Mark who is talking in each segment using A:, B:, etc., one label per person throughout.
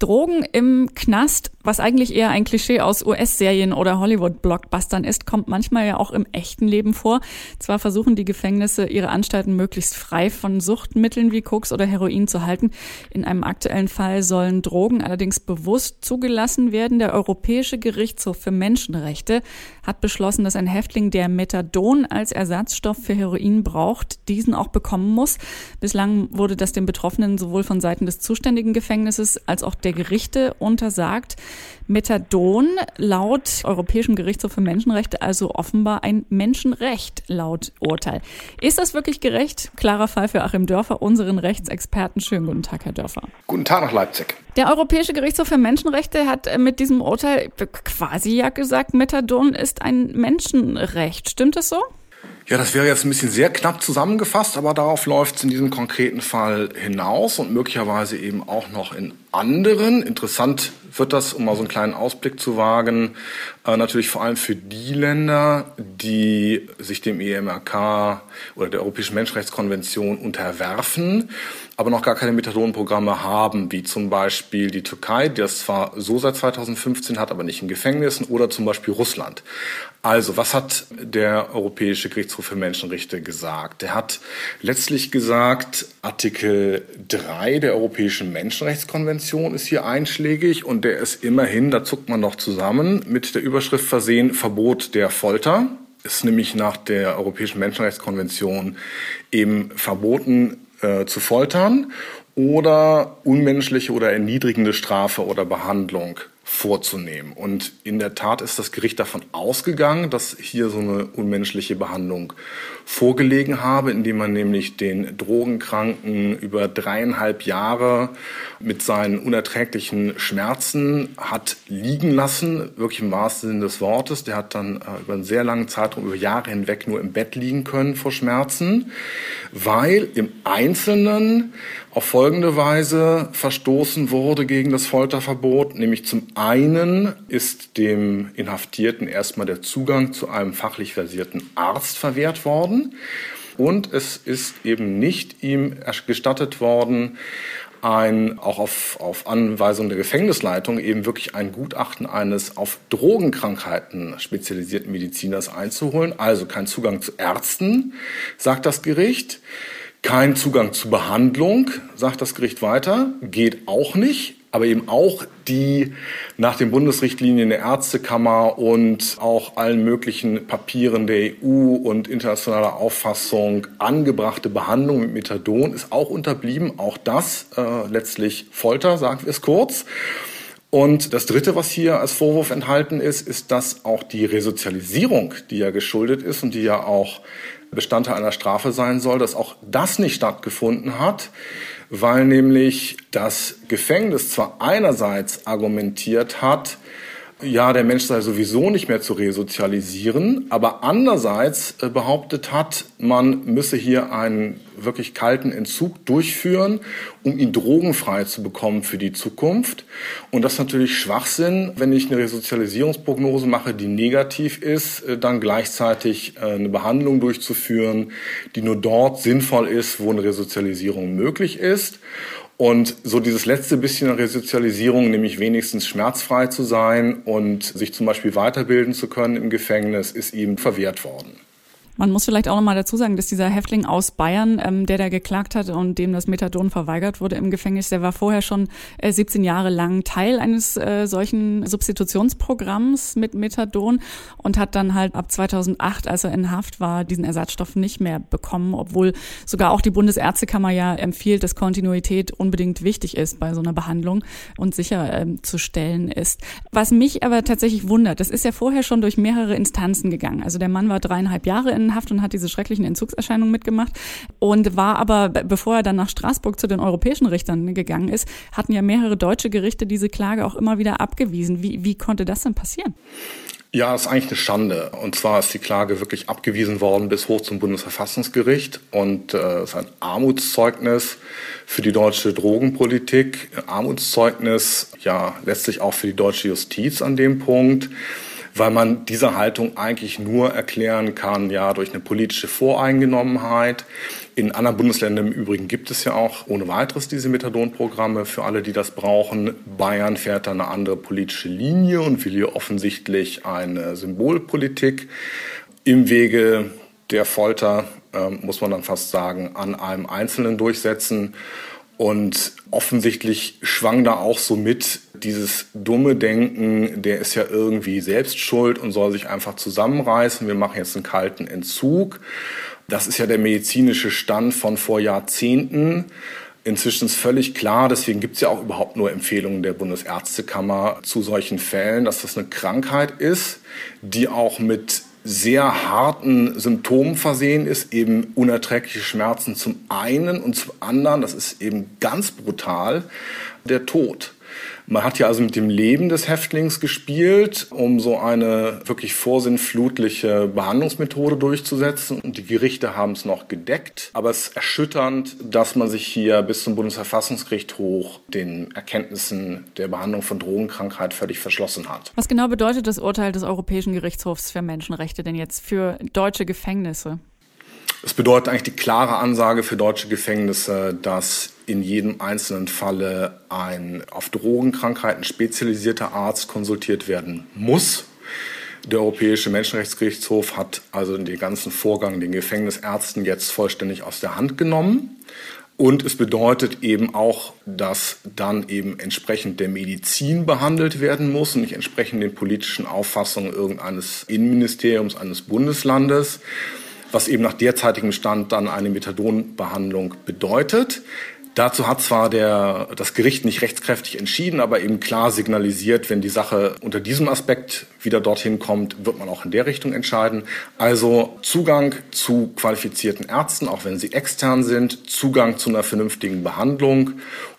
A: Drogen im Knast, was eigentlich eher ein Klischee aus US-Serien oder Hollywood-Blockbustern ist, kommt manchmal ja auch im echten Leben vor. Zwar versuchen die Gefängnisse, ihre Anstalten möglichst frei von Suchtmitteln wie Koks oder Heroin zu halten. In einem aktuellen Fall sollen Drogen allerdings bewusst zugelassen werden. Der Europäische Gerichtshof für Menschenrechte hat beschlossen, dass ein Häftling, der Methadon als Ersatzstoff für Heroin braucht, diesen auch bekommen muss. Bislang wurde das den Betroffenen sowohl von Seiten des zuständigen Gefängnisses als auch der der Gerichte untersagt. Methadon laut Europäischem Gerichtshof für Menschenrechte also offenbar ein Menschenrecht laut Urteil. Ist das wirklich gerecht? Klarer Fall für Achim Dörfer, unseren Rechtsexperten. Schönen guten Tag, Herr Dörfer.
B: Guten Tag nach Leipzig.
A: Der Europäische Gerichtshof für Menschenrechte hat mit diesem Urteil quasi ja gesagt, Methadon ist ein Menschenrecht. Stimmt das so?
B: Ja, das wäre jetzt ein bisschen sehr knapp zusammengefasst, aber darauf läuft es in diesem konkreten Fall hinaus und möglicherweise eben auch noch in anderen. Interessant wird das, um mal so einen kleinen Ausblick zu wagen, äh, natürlich vor allem für die Länder, die sich dem EMRK oder der Europäischen Menschenrechtskonvention unterwerfen, aber noch gar keine Methodonprogramme haben, wie zum Beispiel die Türkei, die das zwar so seit 2015 hat, aber nicht in Gefängnissen, oder zum Beispiel Russland. Also, was hat der Europäische Gerichtshof für Menschenrechte gesagt? Der hat letztlich gesagt, Artikel 3 der Europäischen Menschenrechtskonvention ist hier einschlägig und der ist immerhin, da zuckt man noch zusammen, mit der Überschrift versehen Verbot der Folter. Ist nämlich nach der Europäischen Menschenrechtskonvention eben verboten äh, zu foltern oder unmenschliche oder erniedrigende Strafe oder Behandlung vorzunehmen. Und in der Tat ist das Gericht davon ausgegangen, dass hier so eine unmenschliche Behandlung vorgelegen habe, indem man nämlich den Drogenkranken über dreieinhalb Jahre mit seinen unerträglichen Schmerzen hat liegen lassen, wirklich im wahrsten Sinne des Wortes. Der hat dann äh, über einen sehr langen Zeitraum, über Jahre hinweg nur im Bett liegen können vor Schmerzen, weil im Einzelnen auf folgende Weise verstoßen wurde gegen das Folterverbot, nämlich zum einen ist dem Inhaftierten erstmal der Zugang zu einem fachlich versierten Arzt verwehrt worden und es ist eben nicht ihm gestattet worden, ein, auch auf, auf Anweisung der Gefängnisleitung eben wirklich ein Gutachten eines auf Drogenkrankheiten spezialisierten Mediziners einzuholen. Also kein Zugang zu Ärzten, sagt das Gericht. Kein Zugang zu Behandlung, sagt das Gericht weiter, geht auch nicht aber eben auch die nach den Bundesrichtlinien der Ärztekammer und auch allen möglichen Papieren der EU und internationaler Auffassung angebrachte Behandlung mit Methadon ist auch unterblieben. Auch das äh, letztlich Folter, sagen wir es kurz. Und das Dritte, was hier als Vorwurf enthalten ist, ist, dass auch die Resozialisierung, die ja geschuldet ist und die ja auch Bestandteil einer Strafe sein soll, dass auch das nicht stattgefunden hat weil nämlich das Gefängnis zwar einerseits argumentiert hat, ja, der Mensch sei sowieso nicht mehr zu resozialisieren, aber andererseits äh, behauptet hat, man müsse hier einen wirklich kalten Entzug durchführen, um ihn drogenfrei zu bekommen für die Zukunft. Und das ist natürlich Schwachsinn, wenn ich eine Resozialisierungsprognose mache, die negativ ist, äh, dann gleichzeitig äh, eine Behandlung durchzuführen, die nur dort sinnvoll ist, wo eine Resozialisierung möglich ist. Und so dieses letzte bisschen Resozialisierung, nämlich wenigstens schmerzfrei zu sein und sich zum Beispiel weiterbilden zu können im Gefängnis, ist ihm verwehrt worden.
A: Man muss vielleicht auch noch mal dazu sagen, dass dieser Häftling aus Bayern, ähm, der da geklagt hat und dem das Methadon verweigert wurde im Gefängnis, der war vorher schon äh, 17 Jahre lang Teil eines äh, solchen Substitutionsprogramms mit Methadon und hat dann halt ab 2008, als er in Haft war, diesen Ersatzstoff nicht mehr bekommen, obwohl sogar auch die Bundesärztekammer ja empfiehlt, dass Kontinuität unbedingt wichtig ist bei so einer Behandlung und sicherzustellen ähm, ist. Was mich aber tatsächlich wundert, das ist ja vorher schon durch mehrere Instanzen gegangen. Also der Mann war dreieinhalb Jahre in Haft und hat diese schrecklichen Entzugserscheinungen mitgemacht und war aber, bevor er dann nach Straßburg zu den europäischen Richtern gegangen ist, hatten ja mehrere deutsche Gerichte diese Klage auch immer wieder abgewiesen. Wie, wie konnte das denn passieren?
B: Ja, ist eigentlich eine Schande. Und zwar ist die Klage wirklich abgewiesen worden bis hoch zum Bundesverfassungsgericht und äh, ist ein Armutszeugnis für die deutsche Drogenpolitik, Armutszeugnis ja letztlich auch für die deutsche Justiz an dem Punkt weil man diese Haltung eigentlich nur erklären kann, ja, durch eine politische Voreingenommenheit. In anderen Bundesländern im Übrigen gibt es ja auch ohne weiteres diese Methadonprogramme für alle, die das brauchen. Bayern fährt da eine andere politische Linie und will hier offensichtlich eine Symbolpolitik im Wege der Folter, äh, muss man dann fast sagen, an einem Einzelnen durchsetzen. Und offensichtlich schwang da auch so mit dieses dumme Denken, der ist ja irgendwie selbst schuld und soll sich einfach zusammenreißen. Wir machen jetzt einen kalten Entzug. Das ist ja der medizinische Stand von vor Jahrzehnten. Inzwischen ist völlig klar, deswegen gibt es ja auch überhaupt nur Empfehlungen der Bundesärztekammer zu solchen Fällen, dass das eine Krankheit ist, die auch mit sehr harten Symptomen versehen ist, eben unerträgliche Schmerzen zum einen und zum anderen, das ist eben ganz brutal, der Tod. Man hat ja also mit dem Leben des Häftlings gespielt, um so eine wirklich vorsinnflutliche Behandlungsmethode durchzusetzen. Und die Gerichte haben es noch gedeckt. Aber es ist erschütternd, dass man sich hier bis zum Bundesverfassungsgericht hoch den Erkenntnissen der Behandlung von Drogenkrankheit völlig verschlossen hat.
A: Was genau bedeutet das Urteil des Europäischen Gerichtshofs für Menschenrechte denn jetzt für deutsche Gefängnisse?
B: Es bedeutet eigentlich die klare Ansage für deutsche Gefängnisse, dass in jedem einzelnen Falle ein auf Drogenkrankheiten spezialisierter Arzt konsultiert werden muss. Der Europäische Menschenrechtsgerichtshof hat also den ganzen Vorgang den Gefängnisärzten jetzt vollständig aus der Hand genommen. Und es bedeutet eben auch, dass dann eben entsprechend der Medizin behandelt werden muss und nicht entsprechend den politischen Auffassungen irgendeines Innenministeriums, eines Bundeslandes was eben nach derzeitigem Stand dann eine Methadonbehandlung bedeutet. Dazu hat zwar der, das Gericht nicht rechtskräftig entschieden, aber eben klar signalisiert, wenn die Sache unter diesem Aspekt wieder dorthin kommt, wird man auch in der Richtung entscheiden. Also Zugang zu qualifizierten Ärzten, auch wenn sie extern sind, Zugang zu einer vernünftigen Behandlung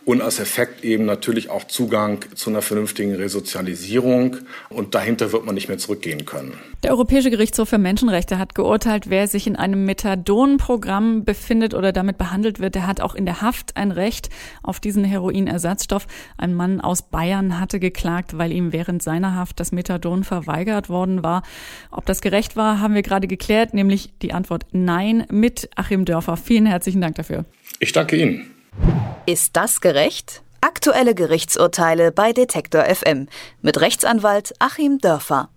B: und als Effekt eben natürlich auch Zugang zu einer vernünftigen Resozialisierung. Und dahinter wird man nicht mehr zurückgehen können.
A: Der Europäische Gerichtshof für Menschenrechte hat geurteilt, wer sich in einem Methadon-Programm befindet oder damit behandelt wird, der hat auch in der Haft ein Recht auf diesen Heroinersatzstoff. Ein Mann aus Bayern hatte geklagt, weil ihm während seiner Haft das Methadon verweigert worden war. Ob das gerecht war, haben wir gerade geklärt, nämlich die Antwort Nein mit Achim Dörfer. Vielen herzlichen Dank dafür.
B: Ich danke Ihnen.
C: Ist das gerecht? Aktuelle Gerichtsurteile bei Detektor FM mit Rechtsanwalt Achim Dörfer.